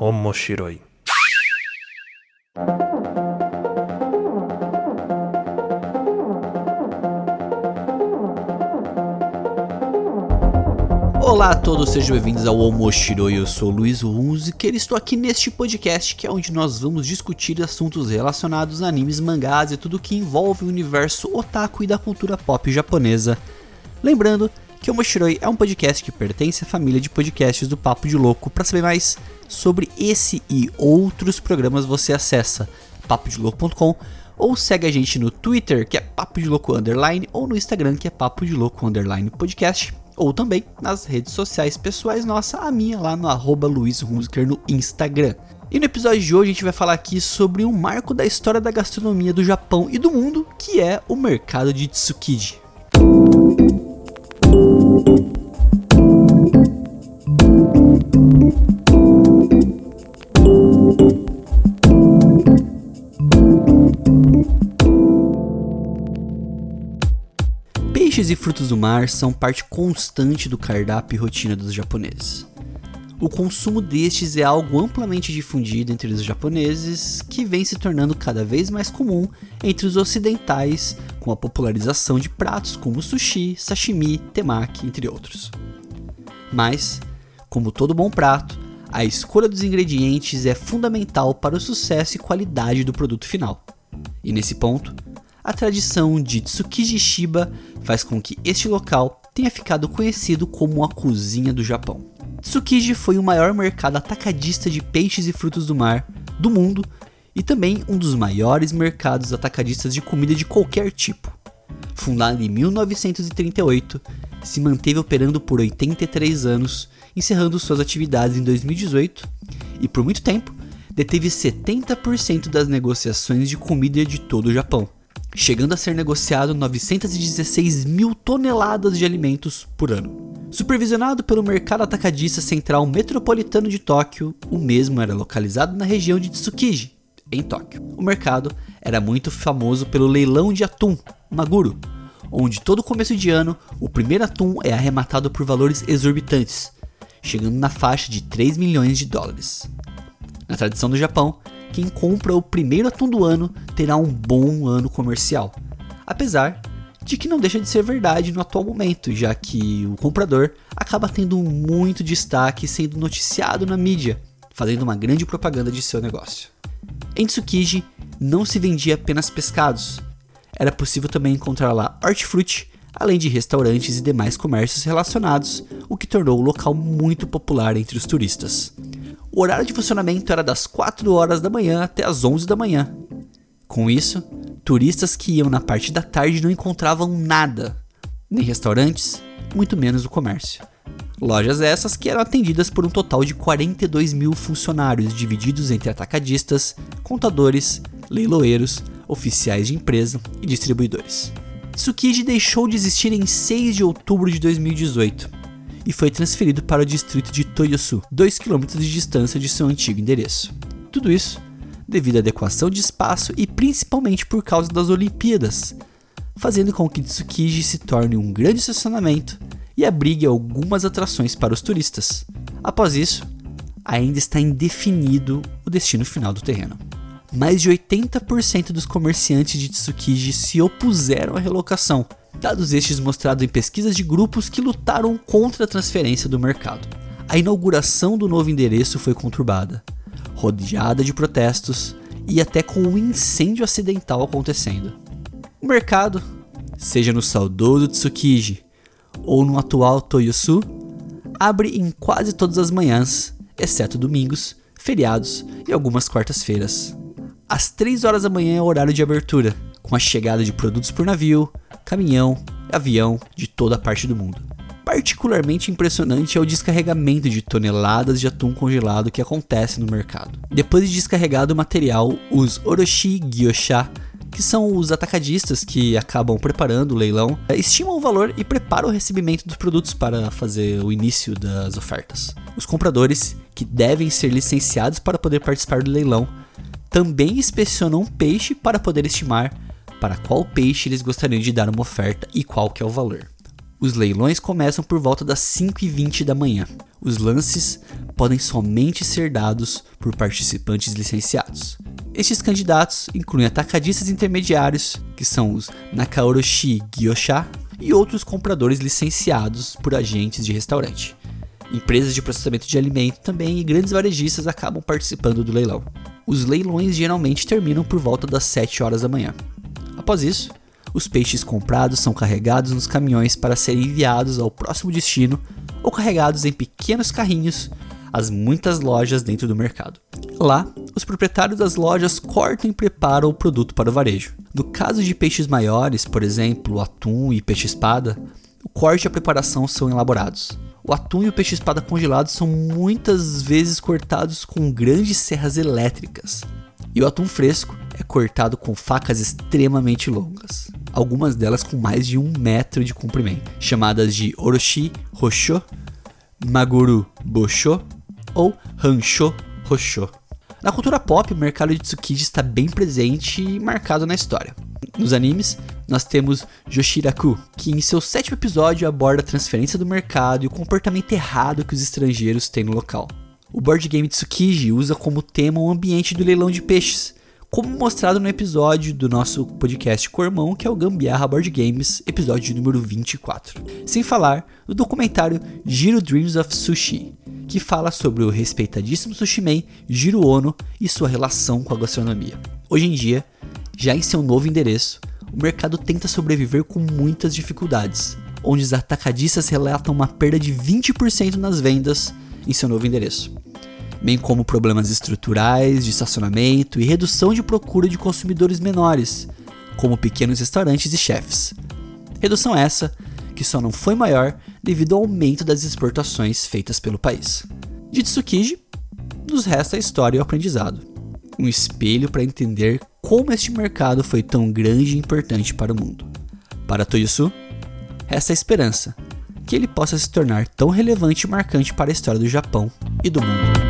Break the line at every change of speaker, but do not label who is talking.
Omoshiroi.
Olá a todos, sejam bem-vindos ao Omoshiroi. Eu sou Luiz Hunziker e estou aqui neste podcast que é onde nós vamos discutir assuntos relacionados a animes, mangás e tudo que envolve o universo otaku e da cultura pop japonesa. Lembrando que o Moshiroi é um podcast que pertence à família de podcasts do Papo de Louco. Para saber mais sobre esse e outros programas, você acessa papodelouco.com ou segue a gente no Twitter, que é Papo de Louco Underline, ou no Instagram, que é Papo de Louco Underline Podcast, ou também nas redes sociais pessoais nossa, a minha lá no arroba Luiz Hunziker no Instagram. E no episódio de hoje a gente vai falar aqui sobre um marco da história da gastronomia do Japão e do mundo, que é o mercado de Tsukiji. Frutos do mar são parte constante do cardápio e rotina dos japoneses. O consumo destes é algo amplamente difundido entre os japoneses, que vem se tornando cada vez mais comum entre os ocidentais, com a popularização de pratos como sushi, sashimi, temaki, entre outros. Mas, como todo bom prato, a escolha dos ingredientes é fundamental para o sucesso e qualidade do produto final. E nesse ponto, a tradição de Tsukiji Shiba faz com que este local tenha ficado conhecido como a cozinha do Japão. Tsukiji foi o maior mercado atacadista de peixes e frutos do mar do mundo e também um dos maiores mercados atacadistas de comida de qualquer tipo. Fundado em 1938, se manteve operando por 83 anos, encerrando suas atividades em 2018 e por muito tempo deteve 70% das negociações de comida de todo o Japão chegando a ser negociado 916 mil toneladas de alimentos por ano. Supervisionado pelo Mercado Atacadista Central Metropolitano de Tóquio, o mesmo era localizado na região de Tsukiji, em Tóquio. O mercado era muito famoso pelo leilão de atum, Maguro, onde todo começo de ano o primeiro atum é arrematado por valores exorbitantes, chegando na faixa de 3 milhões de dólares. Na tradição do Japão, quem compra o primeiro atum do ano terá um bom ano comercial. Apesar de que não deixa de ser verdade no atual momento, já que o comprador acaba tendo muito destaque sendo noticiado na mídia, fazendo uma grande propaganda de seu negócio. Em Tsukiji não se vendia apenas pescados, era possível também encontrar lá hortifruti, além de restaurantes e demais comércios relacionados, o que tornou o local muito popular entre os turistas. O horário de funcionamento era das 4 horas da manhã até as 11 da manhã. Com isso, turistas que iam na parte da tarde não encontravam nada, nem restaurantes, muito menos o comércio. Lojas essas que eram atendidas por um total de 42 mil funcionários, divididos entre atacadistas, contadores, leiloeiros, oficiais de empresa e distribuidores. Tsukiji deixou de existir em 6 de outubro de 2018 e foi transferido para o distrito de Toyosu, 2 km de distância de seu antigo endereço. Tudo isso devido à adequação de espaço e principalmente por causa das Olimpíadas, fazendo com que Tsukiji se torne um grande estacionamento e abrigue algumas atrações para os turistas. Após isso, ainda está indefinido o destino final do terreno. Mais de 80% dos comerciantes de Tsukiji se opuseram à relocação, dados estes mostrados em pesquisas de grupos que lutaram contra a transferência do mercado. A inauguração do novo endereço foi conturbada, rodeada de protestos e até com um incêndio acidental acontecendo. O mercado, seja no saudoso Tsukiji ou no atual Toyosu, abre em quase todas as manhãs, exceto domingos, feriados e algumas quartas-feiras. Às 3 horas da manhã é o horário de abertura, com a chegada de produtos por navio, caminhão, avião de toda a parte do mundo. Particularmente impressionante é o descarregamento de toneladas de atum congelado que acontece no mercado. Depois de descarregado o material, os Orochi Gyosha, que são os atacadistas que acabam preparando o leilão, estimam o valor e preparam o recebimento dos produtos para fazer o início das ofertas. Os compradores, que devem ser licenciados para poder participar do leilão, também inspecionam o peixe para poder estimar para qual peixe eles gostariam de dar uma oferta e qual que é o valor. Os leilões começam por volta das 5h20 da manhã. Os lances podem somente ser dados por participantes licenciados. Estes candidatos incluem atacadistas intermediários, que são os Nakaoroshi Gyosha, e outros compradores licenciados por agentes de restaurante. Empresas de processamento de alimento também e grandes varejistas acabam participando do leilão. Os leilões geralmente terminam por volta das 7 horas da manhã. Após isso, os peixes comprados são carregados nos caminhões para serem enviados ao próximo destino ou carregados em pequenos carrinhos às muitas lojas dentro do mercado. Lá, os proprietários das lojas cortam e preparam o produto para o varejo. No caso de peixes maiores, por exemplo, atum e peixe-espada, o corte e a preparação são elaborados. O atum e o peixe-espada congelados são muitas vezes cortados com grandes serras elétricas. E o atum fresco é cortado com facas extremamente longas, algumas delas com mais de um metro de comprimento, chamadas de oroshi rosho, maguru bosho ou rancho rosho. Na cultura pop, o mercado de tsukiji está bem presente e marcado na história. Nos animes, nós temos Joshiraku, que em seu sétimo episódio aborda a transferência do mercado e o comportamento errado que os estrangeiros têm no local. O board game Tsukiji usa como tema o ambiente do leilão de peixes, como mostrado no episódio do nosso podcast Cormão, que é o Gambiarra Board Games, episódio número 24. Sem falar do documentário Giro Dreams of Sushi, que fala sobre o respeitadíssimo sushi man Jiro Ono e sua relação com a gastronomia. Hoje em dia, já em seu novo endereço, o mercado tenta sobreviver com muitas dificuldades, onde os atacadistas relatam uma perda de 20% nas vendas em seu novo endereço, bem como problemas estruturais de estacionamento e redução de procura de consumidores menores, como pequenos restaurantes e chefes. Redução essa que só não foi maior devido ao aumento das exportações feitas pelo país. De Tsukiji, nos resta a história e o aprendizado, um espelho para entender como este mercado foi tão grande e importante para o mundo. Para Toyosu, resta a esperança que ele possa se tornar tão relevante e marcante para a história do Japão e do mundo.